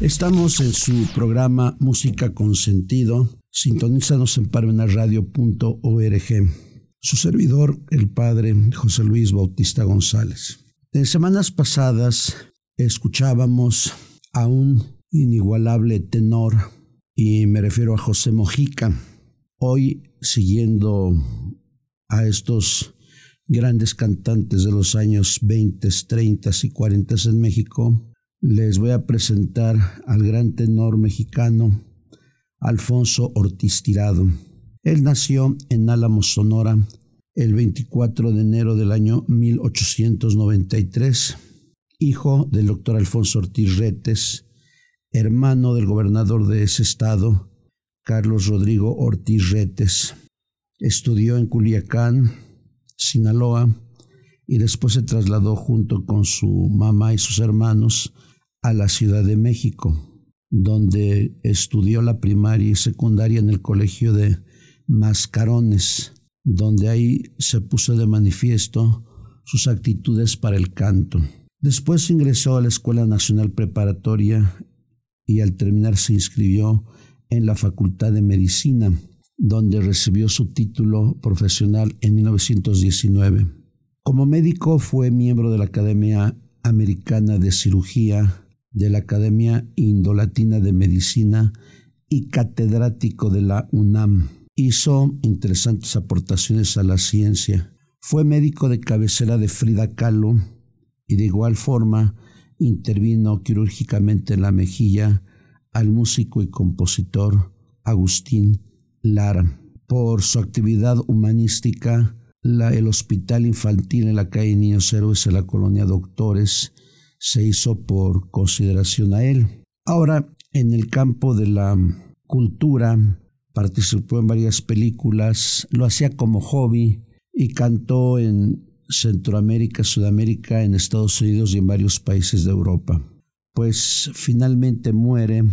Estamos en su programa Música con sentido. Sintonízanos en parmenasradio.org. Su servidor, el padre José Luis Bautista González. En semanas pasadas escuchábamos a un inigualable tenor y me refiero a José Mojica. Hoy, siguiendo a estos grandes cantantes de los años 20, 30 y 40 en México, les voy a presentar al gran tenor mexicano Alfonso Ortiz Tirado. Él nació en Álamo, Sonora, el 24 de enero del año 1893, hijo del doctor Alfonso Ortiz Retes, hermano del gobernador de ese estado, Carlos Rodrigo Ortiz Retes. Estudió en Culiacán, Sinaloa, y después se trasladó junto con su mamá y sus hermanos a la Ciudad de México, donde estudió la primaria y secundaria en el colegio de Mascarones, donde ahí se puso de manifiesto sus actitudes para el canto. Después ingresó a la Escuela Nacional Preparatoria y al terminar se inscribió en la Facultad de Medicina, donde recibió su título profesional en 1919. Como médico fue miembro de la Academia Americana de Cirugía, de la Academia Indolatina de Medicina y catedrático de la UNAM. Hizo interesantes aportaciones a la ciencia. Fue médico de cabecera de Frida Kahlo y de igual forma intervino quirúrgicamente en la mejilla al músico y compositor Agustín Lara. Por su actividad humanística, el Hospital Infantil en la calle Niños Héroes de la colonia Doctores se hizo por consideración a él. Ahora, en el campo de la cultura, participó en varias películas, lo hacía como hobby y cantó en Centroamérica, Sudamérica, en Estados Unidos y en varios países de Europa. Pues finalmente muere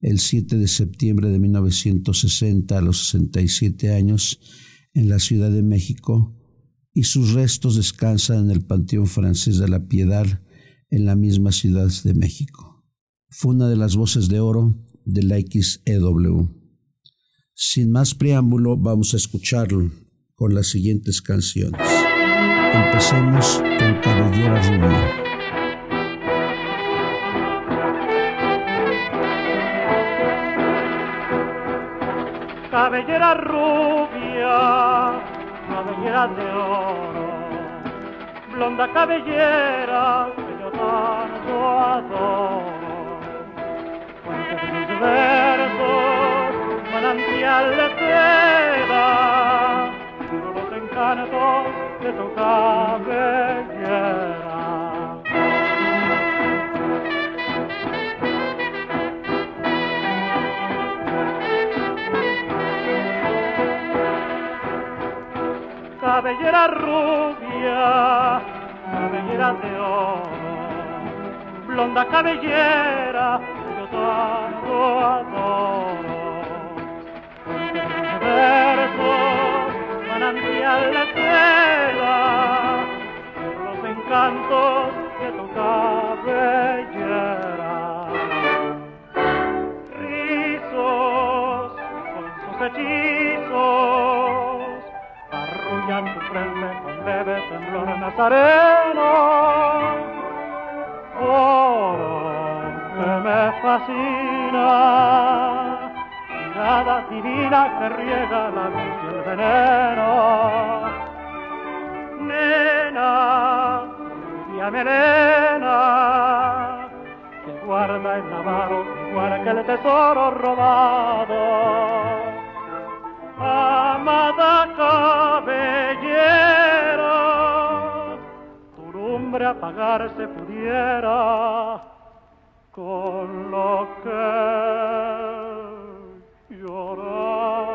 el 7 de septiembre de 1960 a los 67 años en la Ciudad de México y sus restos descansan en el Panteón Francés de la Piedad en la misma Ciudad de México. Fue una de las voces de oro de la XEW. Sin más preámbulo, vamos a escucharlo con las siguientes canciones. Empecemos con Cabellera Rubia. Cabellera rubia, cabellera de oro, blonda cabellera que yo adoro. Fuente de mis versos, manantial de seda, los encantos de tu cabellera. Cabellera rubia, cabellera de oro, blonda cabellera, yo tanto adoro. Versos, manantial de cantos de tu cabellera. Rizos con sus hechizos arrullan tu frente con leve temblor nazareno. Oro que me fascina, mirada divina que riega la luz y el veneno. Nena, la melena que guarda el lavado igual que el tesoro robado. Amada cabellera, lumbre apagarse pudiera con lo que llorado.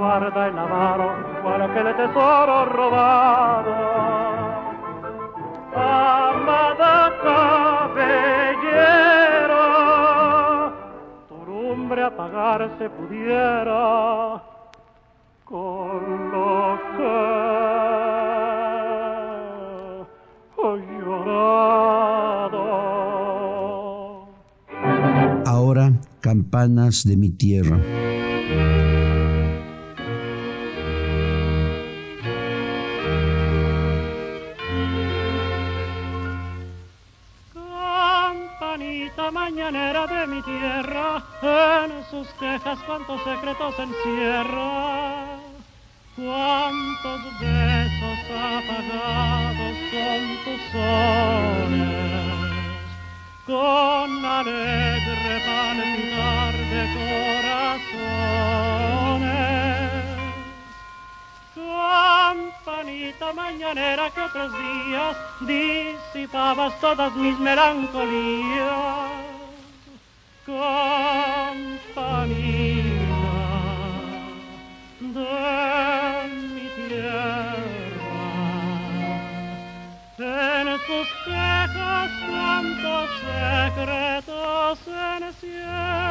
Guarda el avaro cual que el tesoro robado. Amada cabellera, tu lumbre apagarse pudiera con lo que hoy llorado. Ahora, campanas de mi tierra. En sus quejas cuántos secretos encierra, cuántos besos apagados con tus sones, con alegre palpitar de corazones. Campanita mañanera que otros días disipabas todas mis melancolías campanita tantos secretos encierra.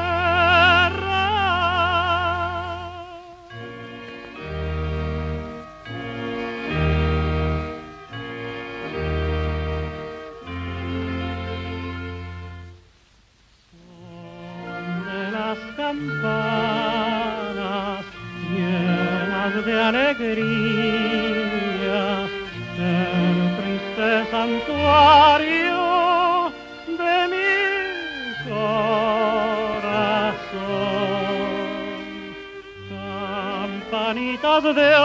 campanas llenas de alegría, Campanitas de oro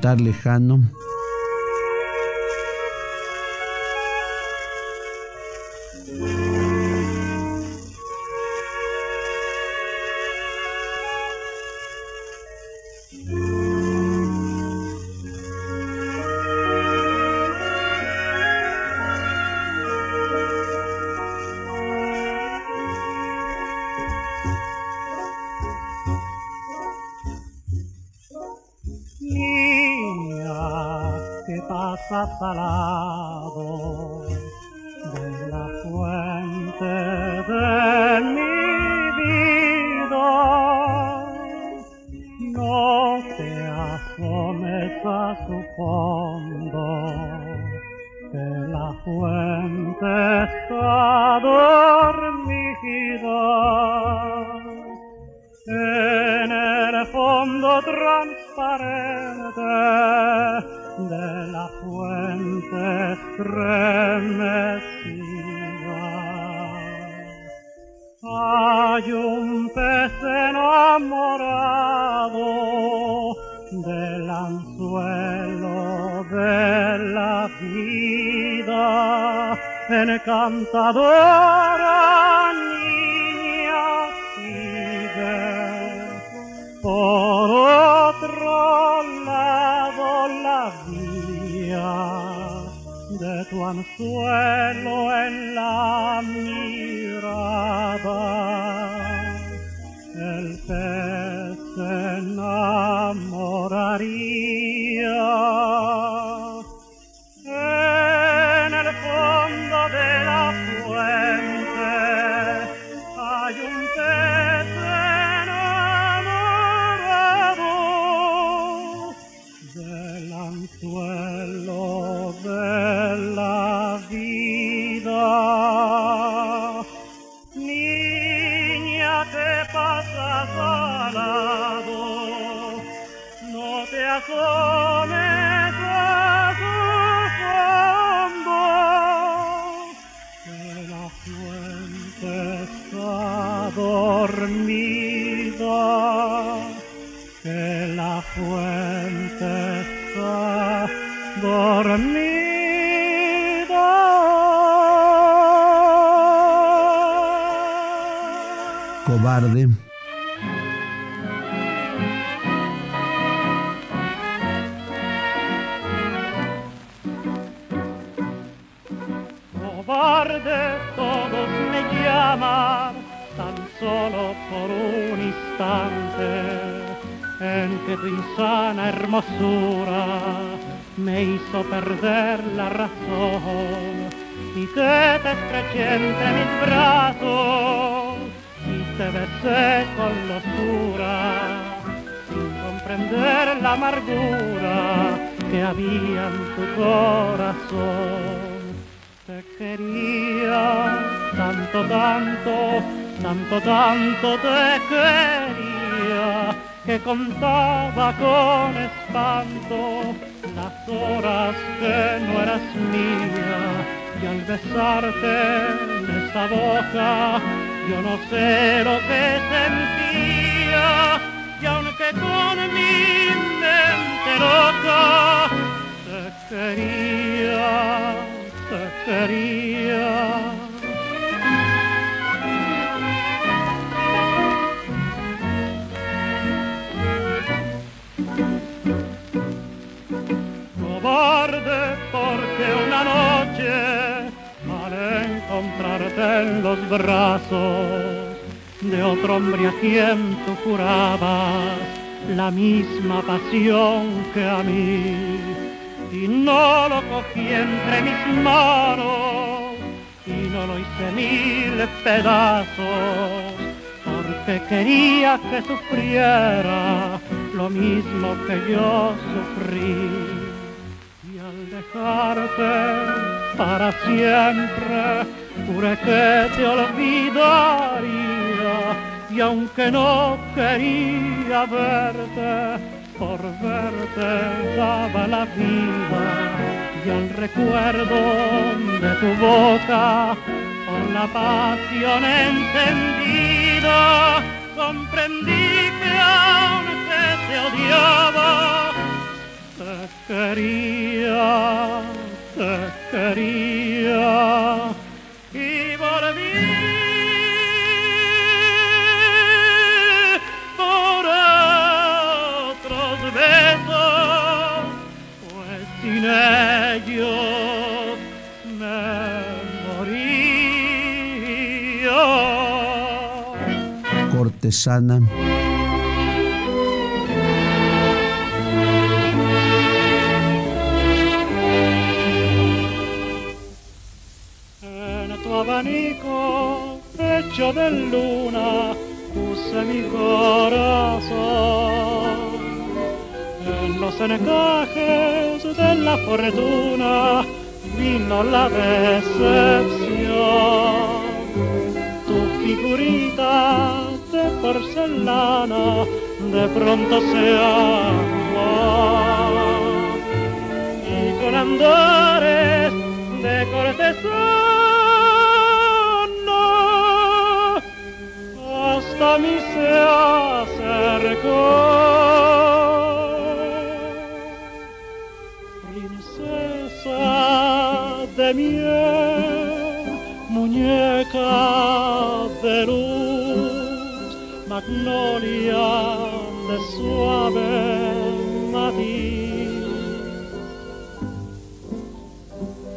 Cantar lejano salado de la fuente de mi vida. No te asomes a su fondo, que la fuente está fuente remecida. Hay un pez enamorado del anzuelo de la vida, encantadora niña sigue. Por de tu anzuelo en la mirada el pez se enamoraría. La fuente está dormida, que la fuente está dormida. Cobarde. Solo por un instante en que tu insana hermosura me hizo perder la razón y que te estreché entre mis brazos y te besé con locura sin comprender la amargura que había en tu corazón. Te quería tanto, tanto, tanto, tanto te quería que contaba con espanto las horas que no eras mía y al besarte en esa boca yo no sé lo que sentía y aunque con mi mente loca te quería te quería. En los brazos de otro hombre a quien tú jurabas la misma pasión que a mí. Y no lo cogí entre mis manos y no lo hice mil pedazos porque quería que sufriera lo mismo que yo sufrí. Y al dejarte para siempre juré que te olvidaría y aunque no quería verte por verte daba la vida y el recuerdo de tu boca por la pasión encendida comprendí que aunque te odiaba te quería por otros besos, pues me moría. Cortesana. De luna puse mi corazón. En los encajes de la fortuna vino la decepción. Tu figurita de porcelana de pronto se amó y con andores de cortesana mí se acercó. Princesa de miel, muñeca de luz, magnolia de suave matiz.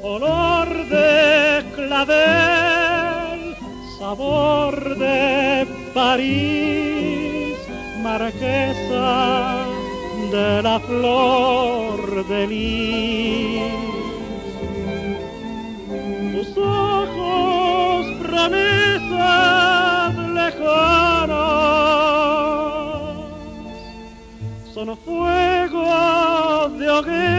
Olor de clavel, sabor de París, marquesa de la flor de lis. Tus ojos promesas lejanas son fuego de hoguera.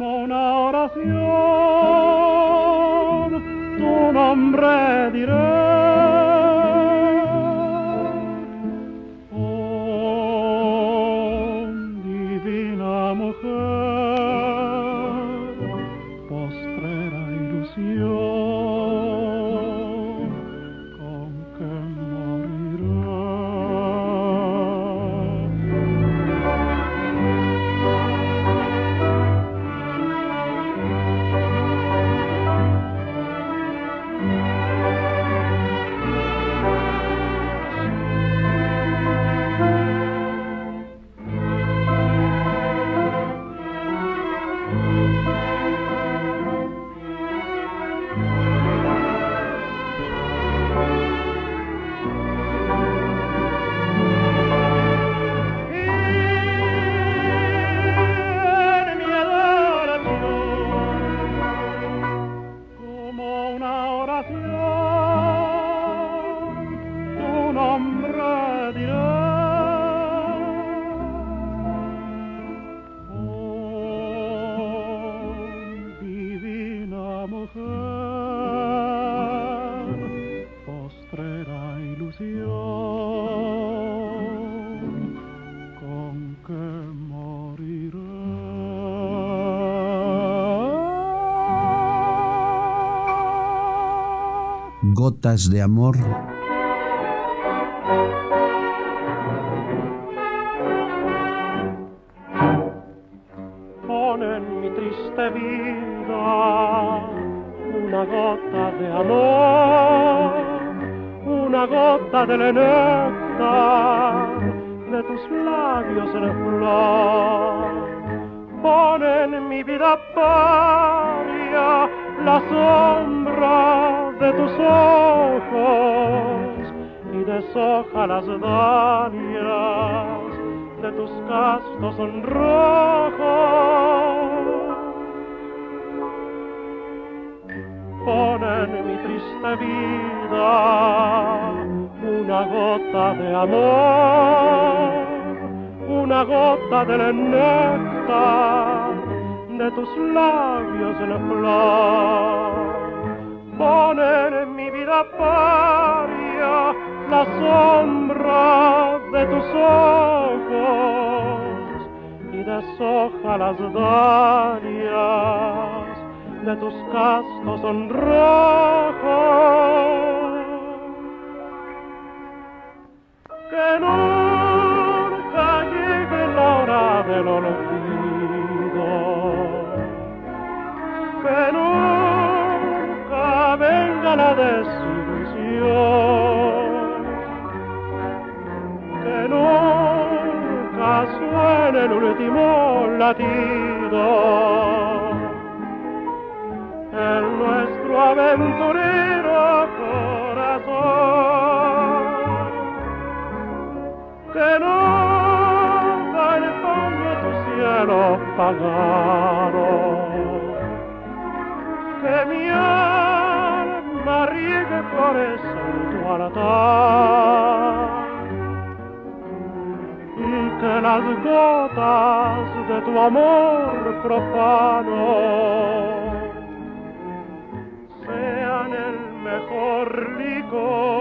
como una oración, tu nombre diré. Gotas de amor. Pon en mi triste vida una gota de amor, una gota de néctar de tus labios en flor. Pon en mi vida paria la sombra de tus ojos y deshoja las dalias de tus castos sonrojos. Pon en mi triste vida una gota de amor, una gota del néctar de tus labios en flor. Pon en mi vida paria la sombra de tus ojos y deshoja las dalias de tus cascos sonrojos. Último latido en nuestro aventurero corazón. Que no empañe tu cielo pagano, que mi alma riegue flores en tu altar que las gotas de tu amor profano sean el mejor licor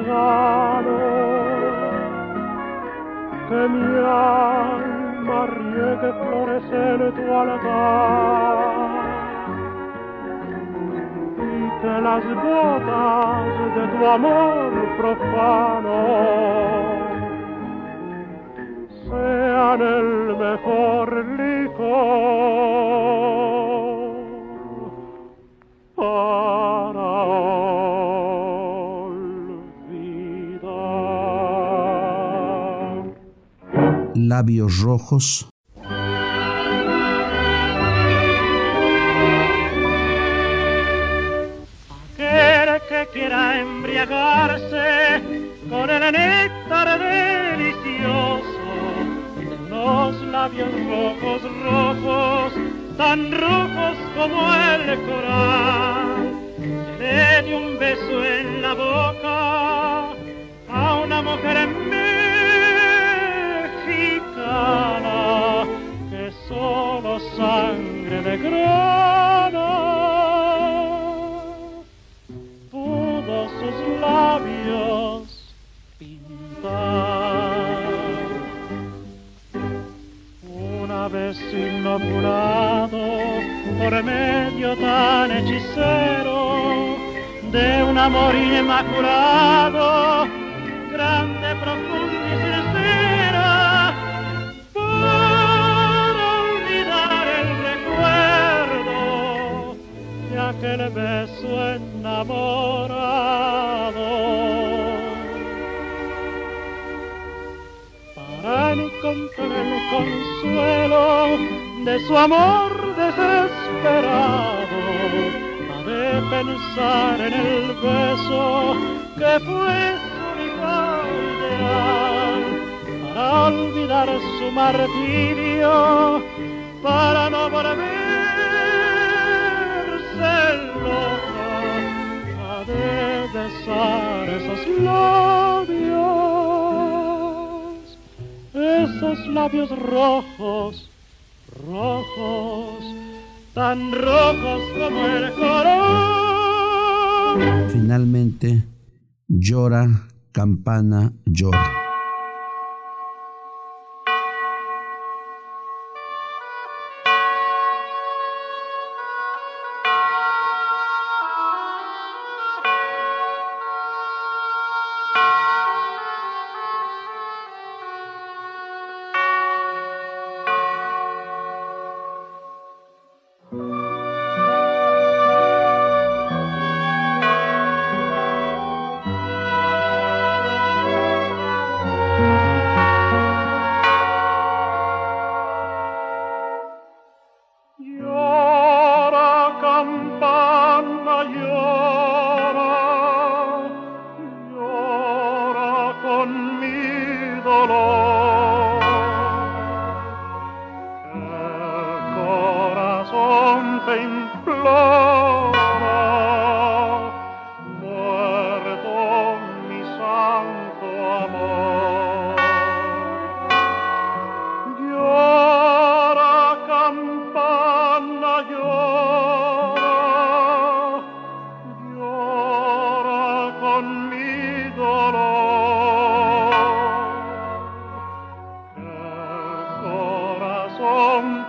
pagano, que mi alma riegue flores en tu altar, y que las gotas de tu amor profano sean el mejor licor Labios rojos. Que quiera embriagarse con el néctar delicioso de unos labios rojos, rojos, tan rojos como el coral, le un beso en la boca por medio tan hechicero de un amor inmaculado, grande, profundo y sincera, para olvidar el recuerdo de aquel beso enamorado. Para encontrar el consuelo de su amor desesperado, a de pensar en el beso que fue su ideal para olvidar su martirio, para no volverse loca, a de besar esos labios, esos labios rojos, rojos tan rojos como el corazón. Finalmente, llora, campana, llora.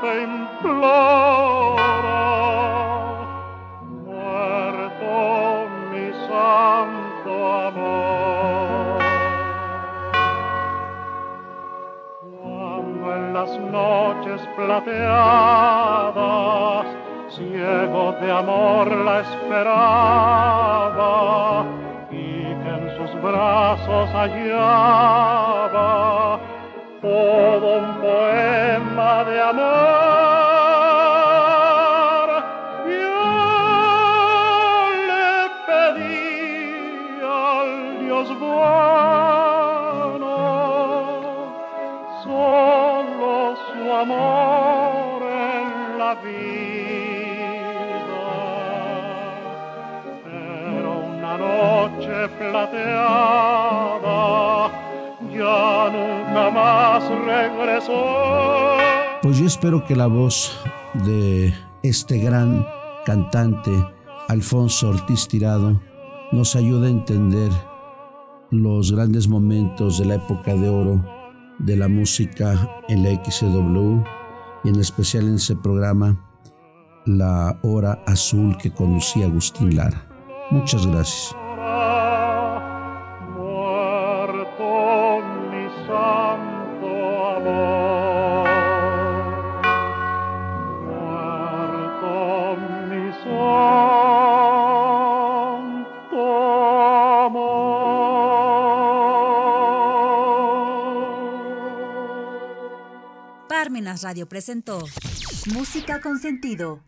te implora, muerto mi santo amor. Cuando en las noches plateadas, ciego de amor la esperaba, y que en sus brazos hallaba, todo un poema de amor. Yo le pedí al Dios bueno solo su amor en la vida. Era una noche plateada. Pues yo espero que la voz de este gran cantante, Alfonso Ortiz Tirado, nos ayude a entender los grandes momentos de la época de oro de la música en la XW y en especial en ese programa La Hora Azul que conducía Agustín Lara. Muchas gracias. Radio presentó Música con sentido